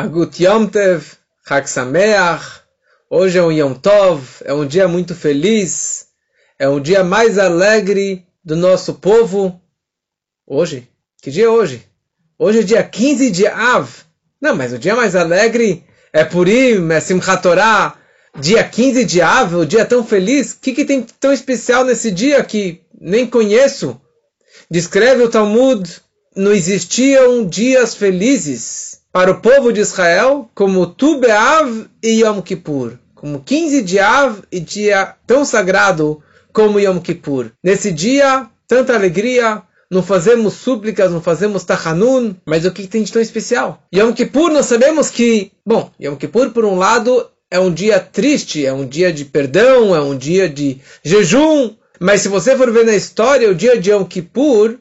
Agut Yom Tev, Chag Sameach. Hoje é um Yom Tov, é um dia muito feliz, é um dia mais alegre do nosso povo. Hoje? Que dia é hoje? Hoje é dia 15 de Av. Não, mas o dia mais alegre é Purim, é Simchat Torah. Dia 15 de Av, o dia tão feliz. O que, que tem tão especial nesse dia que nem conheço? Descreve o Talmud, não existiam dias felizes para o povo de Israel como Tu Be'av e Yom Kippur. Como 15 de Av e dia tão sagrado como Yom Kippur. Nesse dia, tanta alegria, não fazemos súplicas, não fazemos tachanun, mas o que tem de tão especial? Yom Kippur, nós sabemos que, bom, Yom Kippur, por um lado, é um dia triste, é um dia de perdão, é um dia de jejum, mas se você for ver na história, o dia de Yom Kippur,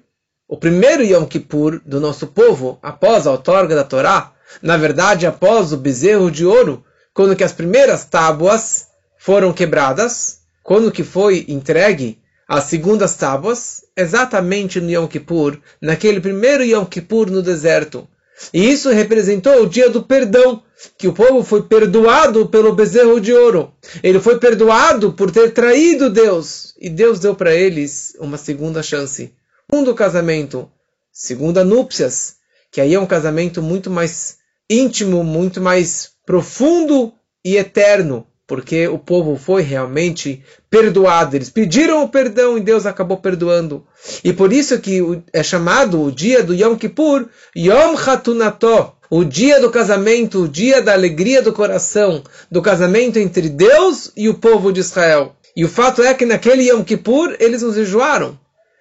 o primeiro Yom Kippur do nosso povo, após a outorga da Torá, na verdade, após o bezerro de ouro, quando que as primeiras tábuas foram quebradas, quando que foi entregue as segundas tábuas, exatamente no Yom Kippur, naquele primeiro Yom Kippur no deserto. E isso representou o dia do perdão, que o povo foi perdoado pelo bezerro de ouro. Ele foi perdoado por ter traído Deus. E Deus deu para eles uma segunda chance. Segundo casamento, segunda núpcias, que aí é um casamento muito mais íntimo, muito mais profundo e eterno, porque o povo foi realmente perdoado. Eles pediram o perdão e Deus acabou perdoando. E por isso que é chamado o dia do Yom Kippur, Yom Hatunato, o dia do casamento, o dia da alegria do coração, do casamento entre Deus e o povo de Israel. E o fato é que naquele Yom Kippur eles nos jejuaram.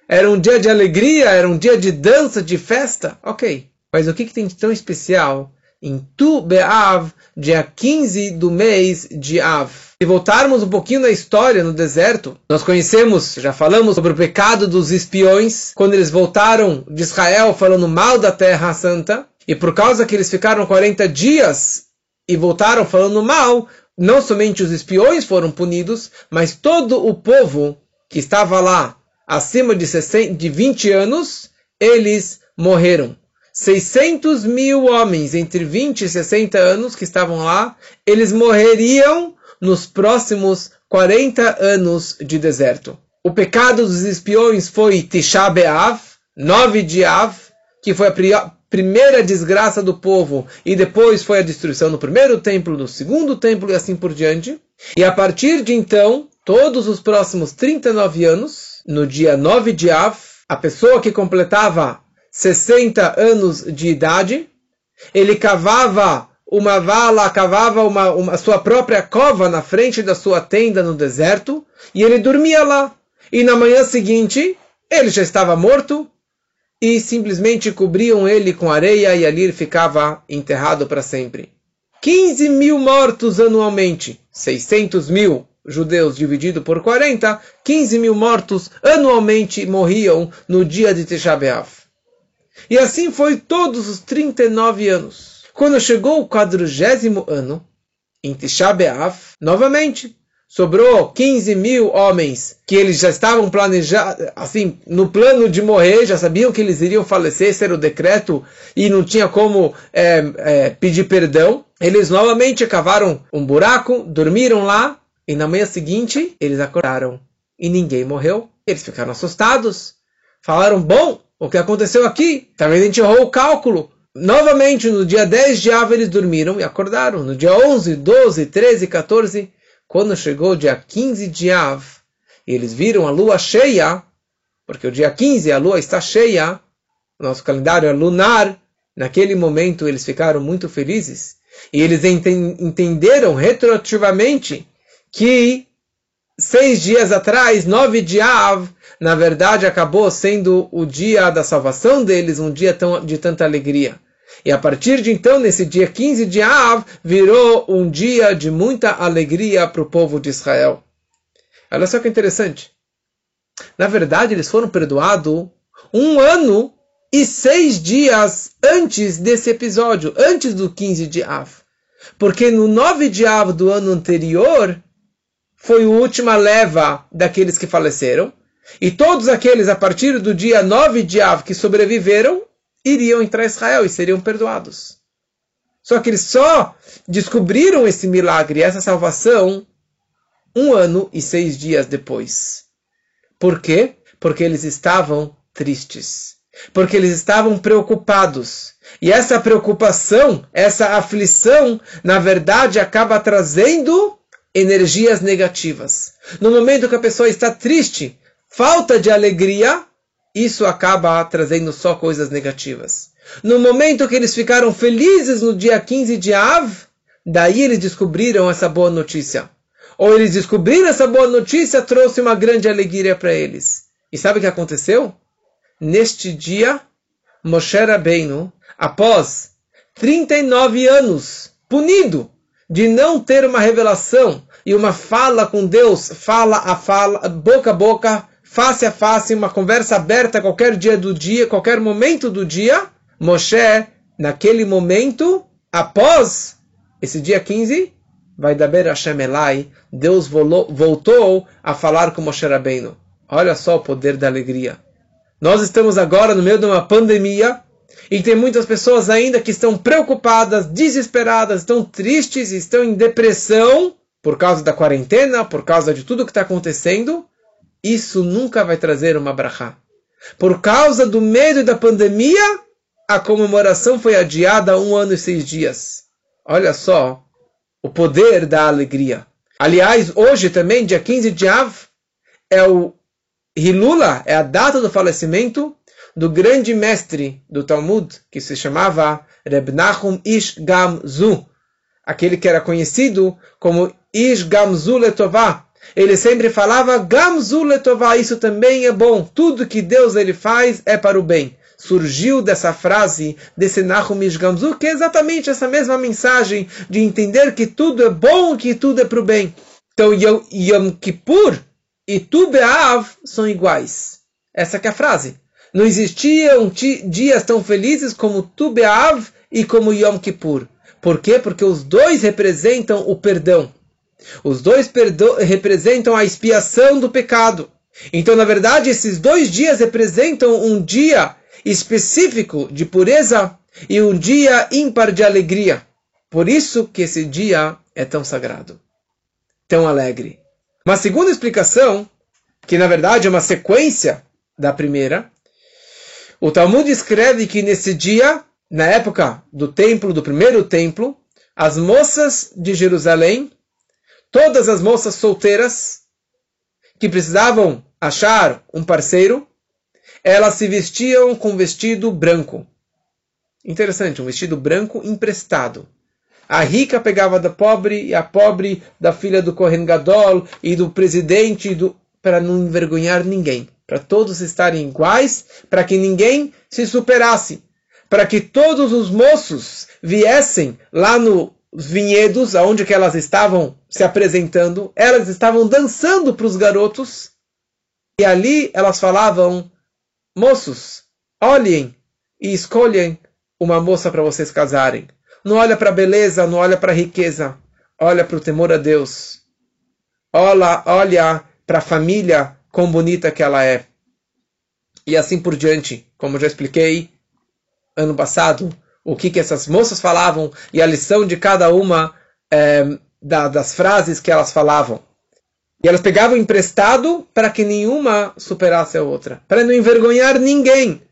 Era um dia de alegria, era um dia de dança, de festa. Ok. Mas o que, que tem de tão especial em Tu Be'av, dia 15 do mês de Av. Se voltarmos um pouquinho na história no deserto, nós conhecemos, já falamos sobre o pecado dos espiões, quando eles voltaram de Israel falando mal da Terra Santa, e por causa que eles ficaram 40 dias e voltaram falando mal, não somente os espiões foram punidos, mas todo o povo que estava lá acima de, 60, de 20 anos, eles morreram. 600 mil homens entre 20 e 60 anos que estavam lá, eles morreriam nos próximos 40 anos de deserto. O pecado dos espiões foi Tisha B'Av, 9 de Av, que foi a primeira desgraça do povo, e depois foi a destruição do primeiro templo, do segundo templo e assim por diante. E a partir de então, todos os próximos 39 anos, no dia 9 de Av, a pessoa que completava 60 anos de idade, ele cavava uma vala, cavava uma, uma sua própria cova na frente da sua tenda no deserto, e ele dormia lá. E na manhã seguinte, ele já estava morto, e simplesmente cobriam ele com areia, e ali ele ficava enterrado para sempre. 15 mil mortos anualmente, 600 mil judeus dividido por 40, 15 mil mortos anualmente morriam no dia de Tisha B'Av. E assim foi todos os 39 anos. Quando chegou o quadrigésimo ano, em Tisha B'Av, novamente, sobrou 15 mil homens que eles já estavam planejados, assim, no plano de morrer, já sabiam que eles iriam falecer, esse era o decreto, e não tinha como é, é, pedir perdão. Eles novamente cavaram um buraco, dormiram lá, e na manhã seguinte eles acordaram e ninguém morreu. Eles ficaram assustados. Falaram: Bom, o que aconteceu aqui? Talvez a gente errou o cálculo. Novamente, no dia 10 de Av, eles dormiram e acordaram. No dia 11, 12, 13, 14, quando chegou o dia 15 de Av, e eles viram a lua cheia, porque o dia 15 a lua está cheia, nosso calendário é lunar, naquele momento eles ficaram muito felizes. E eles entenderam retroativamente que seis dias atrás, 9 de Av, na verdade acabou sendo o dia da salvação deles, um dia tão, de tanta alegria. E a partir de então, nesse dia 15 de Av, virou um dia de muita alegria para o povo de Israel. Olha só que interessante. Na verdade, eles foram perdoados um ano e seis dias antes desse episódio, antes do 15 de Av. Porque no 9 de Av do ano anterior, foi a última leva daqueles que faleceram. E todos aqueles, a partir do dia 9 de Av, que sobreviveram, iriam entrar em Israel e seriam perdoados. Só que eles só descobriram esse milagre, essa salvação, um ano e seis dias depois. Por quê? Porque eles estavam tristes. Porque eles estavam preocupados. E essa preocupação, essa aflição, na verdade, acaba trazendo energias negativas. No momento que a pessoa está triste, falta de alegria, isso acaba trazendo só coisas negativas. No momento que eles ficaram felizes no dia 15 de Av, daí eles descobriram essa boa notícia. Ou eles descobriram essa boa notícia, trouxe uma grande alegria para eles. E sabe o que aconteceu? Neste dia, Moshe Rabbeinu, após 39 anos, punido de não ter uma revelação e uma fala com Deus, fala a fala, boca a boca, face a face, uma conversa aberta qualquer dia do dia, qualquer momento do dia, Moshe, naquele momento, após esse dia 15, vai daber Hashem Elai, Deus voltou a falar com Moshe Rabbeinu. Olha só o poder da alegria. Nós estamos agora no meio de uma pandemia e tem muitas pessoas ainda que estão preocupadas, desesperadas, estão tristes, estão em depressão por causa da quarentena, por causa de tudo que está acontecendo isso nunca vai trazer uma brachá. Por causa do medo da pandemia, a comemoração foi adiada um ano e seis dias. Olha só o poder da alegria. Aliás, hoje também, dia 15 de Av, é o Hilula, é a data do falecimento do grande mestre do Talmud, que se chamava Reb Nachum Ish Gamzu, aquele que era conhecido como Ish Gamzu Letová, ele sempre falava, Gamzu letová, isso também é bom. Tudo que Deus ele faz é para o bem. Surgiu dessa frase, desse Nahumish Gamzu, que é exatamente essa mesma mensagem de entender que tudo é bom, que tudo é para o bem. Então, Yom Kippur e Tu Be'av são iguais. Essa é a frase. Não existiam dias tão felizes como Tu Be'av e como Yom Kippur. Por quê? Porque os dois representam o perdão. Os dois representam a expiação do pecado. Então, na verdade, esses dois dias representam um dia específico de pureza e um dia ímpar de alegria. Por isso que esse dia é tão sagrado, tão alegre. Uma segunda explicação, que na verdade é uma sequência da primeira, o Talmud escreve que nesse dia, na época do templo, do primeiro templo, as moças de Jerusalém todas as moças solteiras que precisavam achar um parceiro, elas se vestiam com vestido branco. Interessante, um vestido branco emprestado. A rica pegava da pobre e a pobre da filha do Kohen Gadol e do presidente do... para não envergonhar ninguém, para todos estarem iguais, para que ninguém se superasse, para que todos os moços viessem lá no vinhedos, aonde que elas estavam se apresentando, elas estavam dançando para os garotos, e ali elas falavam: moços, olhem e escolhem uma moça para vocês casarem. Não olha para a beleza, não olha para a riqueza, olha para o temor a Deus. Olha, olha para a família, quão bonita que ela é. E assim por diante, como já expliquei ano passado, o que, que essas moças falavam e a lição de cada uma é, da, das frases que elas falavam. E elas pegavam emprestado para que nenhuma superasse a outra, para não envergonhar ninguém.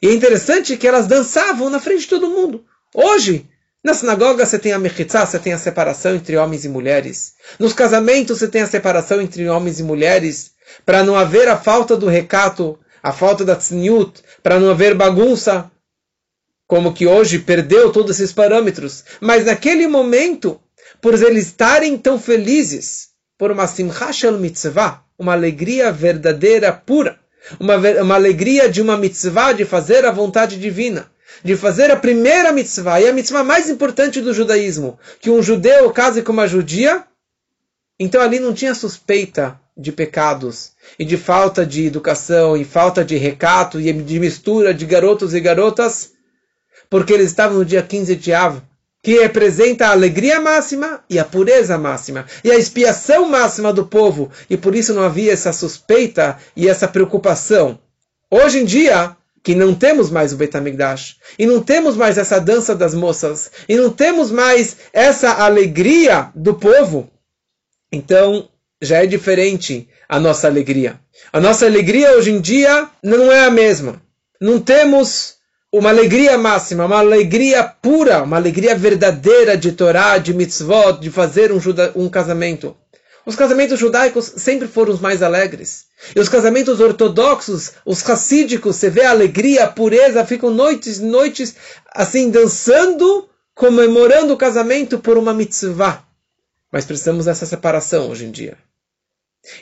E é interessante que elas dançavam na frente de todo mundo. Hoje, na sinagoga você tem a mechitzá, você tem a separação entre homens e mulheres. Nos casamentos você tem a separação entre homens e mulheres, para não haver a falta do recato, a falta da tzniut, para não haver bagunça como que hoje perdeu todos esses parâmetros, mas naquele momento, por eles estarem tão felizes, por uma simcha shel mitzvah, uma alegria verdadeira, pura, uma, uma alegria de uma mitzvah, de fazer a vontade divina, de fazer a primeira mitzvah, e a mitzvah mais importante do judaísmo, que um judeu case com uma judia, então ali não tinha suspeita de pecados e de falta de educação e falta de recato e de mistura de garotos e garotas porque eles estavam no dia 15 de Av, que representa a alegria máxima e a pureza máxima, e a expiação máxima do povo, e por isso não havia essa suspeita e essa preocupação. Hoje em dia, que não temos mais o Betamigdash, e não temos mais essa dança das moças, e não temos mais essa alegria do povo, então já é diferente a nossa alegria. A nossa alegria hoje em dia não é a mesma. Não temos uma alegria máxima, uma alegria pura, uma alegria verdadeira de Torá, de mitzvot, de fazer um, um casamento. Os casamentos judaicos sempre foram os mais alegres. E os casamentos ortodoxos, os racídicos, você vê a alegria, a pureza, ficam noites e noites assim dançando, comemorando o casamento por uma mitzvah. Mas precisamos dessa separação hoje em dia.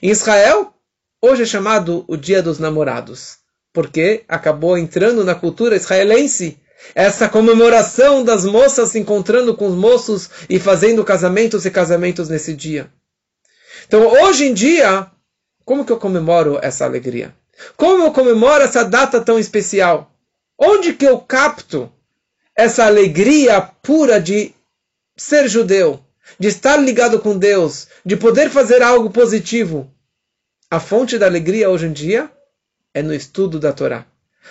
Em Israel, hoje é chamado o Dia dos Namorados, porque acabou entrando na cultura israelense essa comemoração das moças se encontrando com os moços e fazendo casamentos e casamentos nesse dia. Então, hoje em dia, como que eu comemoro essa alegria? Como eu comemoro essa data tão especial? Onde que eu capto essa alegria pura de ser judeu, de estar ligado com Deus, de poder fazer algo positivo? A fonte da alegria hoje em dia é no estudo da Torá.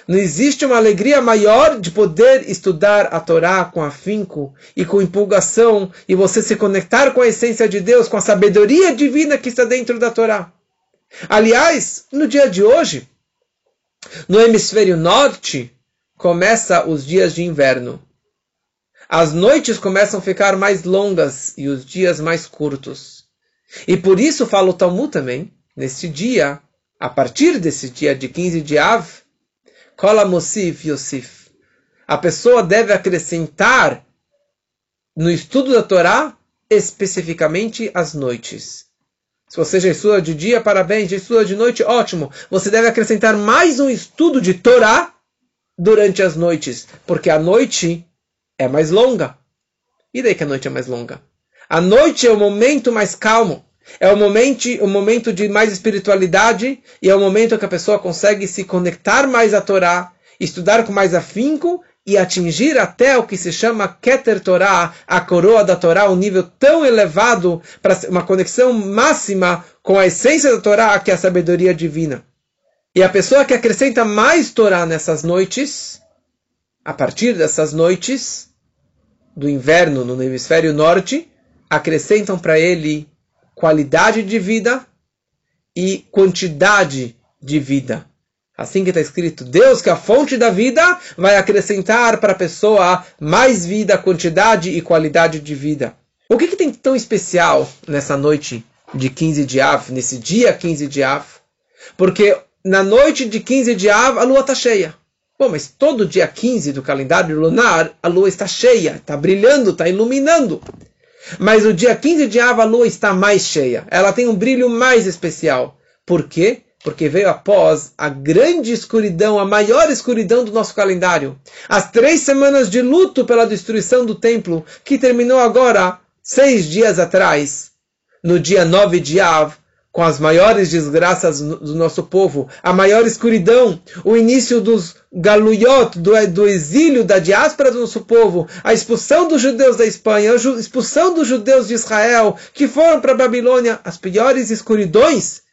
Não existe uma alegria maior de poder estudar a Torá com afinco e com empolgação e você se conectar com a essência de Deus, com a sabedoria divina que está dentro da Torá. Aliás, no dia de hoje, no hemisfério norte, começa os dias de inverno. As noites começam a ficar mais longas e os dias mais curtos. E por isso fala o Talmud também, neste dia, a partir desse dia de 15 de Av, Kola Mosif Yosif. A pessoa deve acrescentar no estudo da Torá, especificamente as noites. Se você já estuda de dia, parabéns. Já estuda de noite, ótimo. Você deve acrescentar mais um estudo de Torá durante as noites, porque a noite é mais longa. E daí que a noite é mais longa? A noite é o momento mais calmo. É o momento, o momento de mais espiritualidade e é o momento que a pessoa consegue se conectar mais à Torá, estudar com mais afinco e atingir até o que se chama Keter Torah, a coroa da Torá, um nível tão elevado para uma conexão máxima com a essência da Torá, que é a sabedoria divina. E a pessoa que acrescenta mais Torá nessas noites, a partir dessas noites do inverno no hemisfério norte, acrescentam para ele qualidade de vida e quantidade de vida. Assim que está escrito, Deus, que é a fonte da vida, vai acrescentar para a pessoa mais vida, quantidade e qualidade de vida. O que, que tem tão especial nessa noite de 15 de Av, nesse dia 15 de Av? Porque na noite de 15 de Av, a lua está cheia. Bom, mas todo dia 15 do calendário lunar, a lua está cheia, está brilhando, está iluminando. Mas o dia 15 de Av, a lua está mais cheia. Ela tem um brilho mais especial. Por quê? porque veio após a grande escuridão, a maior escuridão do nosso calendário. As três semanas de luto pela destruição do templo, que terminou agora, seis dias atrás, no dia 9 de Av, com as maiores desgraças do nosso povo, a maior escuridão, o início dos galuyot, do, do exílio, da diáspora do nosso povo, a expulsão dos judeus da Espanha, a expulsão dos judeus de Israel, que foram para a Babilônia, as piores escuridões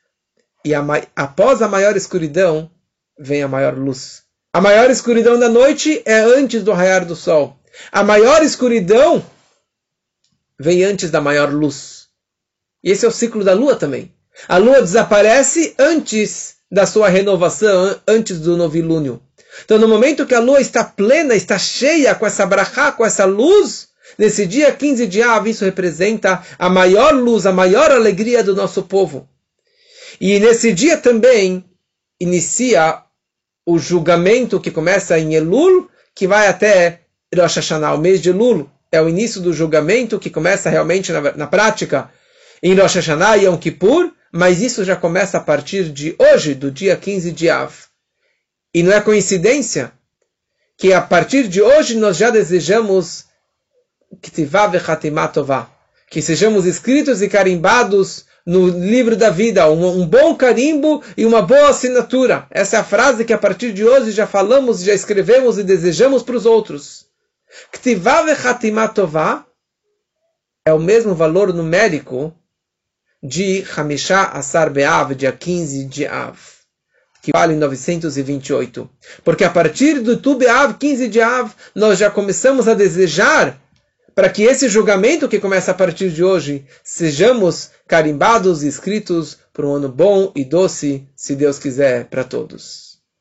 e a, após a maior escuridão, vem a maior luz. A maior escuridão da noite é antes do raiar do sol. A maior escuridão vem antes da maior luz. E esse é o ciclo da lua também. A lua desaparece antes da sua renovação, antes do novilúnio. Então, no momento que a lua está plena, está cheia com essa brachá, com essa luz, nesse dia 15 de Av, isso representa a maior luz, a maior alegria do nosso povo. E nesse dia também inicia o julgamento que começa em Elul, que vai até Rosh Hashanah, o mês de Elul. É o início do julgamento que começa realmente na, na prática em Rosh Hashanah e Yom Kippur, mas isso já começa a partir de hoje, do dia 15 de Av. E não é coincidência que a partir de hoje nós já desejamos que sejamos escritos e carimbados no livro da vida, um, um, bom carimbo e uma boa assinatura. Essa é a frase que a partir de hoje já falamos, já escrevemos e desejamos para os outros. Ktivá tová é o mesmo valor numérico de Hamishá Asar Be'av, dia 15 de Av. que vale 928. Porque a partir do Tu Av, 15 de Av, nós já começamos a desejar para que esse julgamento que começa a partir de hoje, sejamos carimbados e escritos por um ano bom e doce, se Deus quiser, para todos.